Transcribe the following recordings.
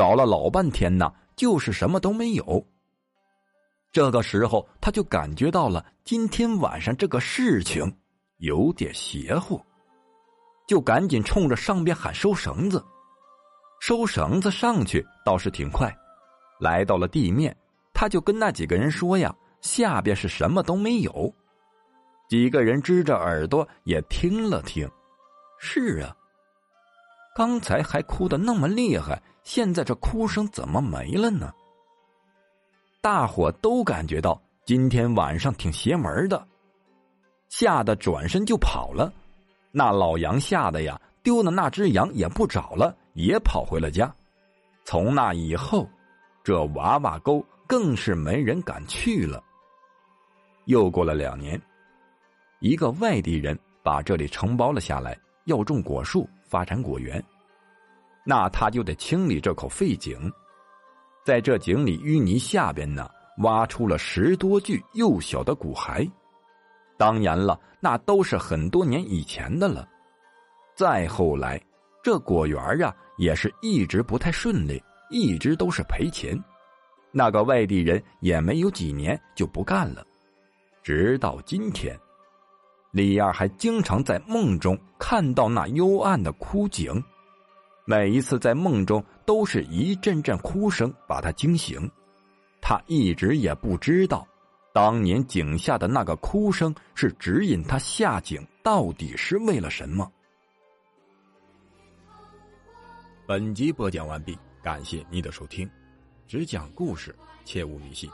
找了老半天呢，就是什么都没有。这个时候，他就感觉到了今天晚上这个事情有点邪乎，就赶紧冲着上边喊收绳子。收绳子上去倒是挺快，来到了地面，他就跟那几个人说呀：“下边是什么都没有。”几个人支着耳朵也听了听，是啊，刚才还哭的那么厉害，现在这哭声怎么没了呢？大伙都感觉到今天晚上挺邪门的，吓得转身就跑了。那老杨吓得呀，丢了那只羊也不找了，也跑回了家。从那以后，这娃娃沟更是没人敢去了。又过了两年。一个外地人把这里承包了下来，要种果树，发展果园，那他就得清理这口废井。在这井里淤泥下边呢，挖出了十多具幼小的骨骸。当然了，那都是很多年以前的了。再后来，这果园啊，也是一直不太顺利，一直都是赔钱。那个外地人也没有几年就不干了，直到今天。李二还经常在梦中看到那幽暗的枯井，每一次在梦中都是一阵阵哭声把他惊醒。他一直也不知道，当年井下的那个哭声是指引他下井到底是为了什么。本集播讲完毕，感谢你的收听。只讲故事，切勿迷信。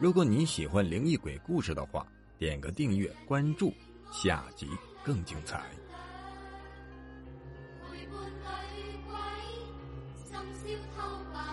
如果你喜欢灵异鬼故事的话，点个订阅关注。下集更精彩。陪伴女鬼，深宵偷白。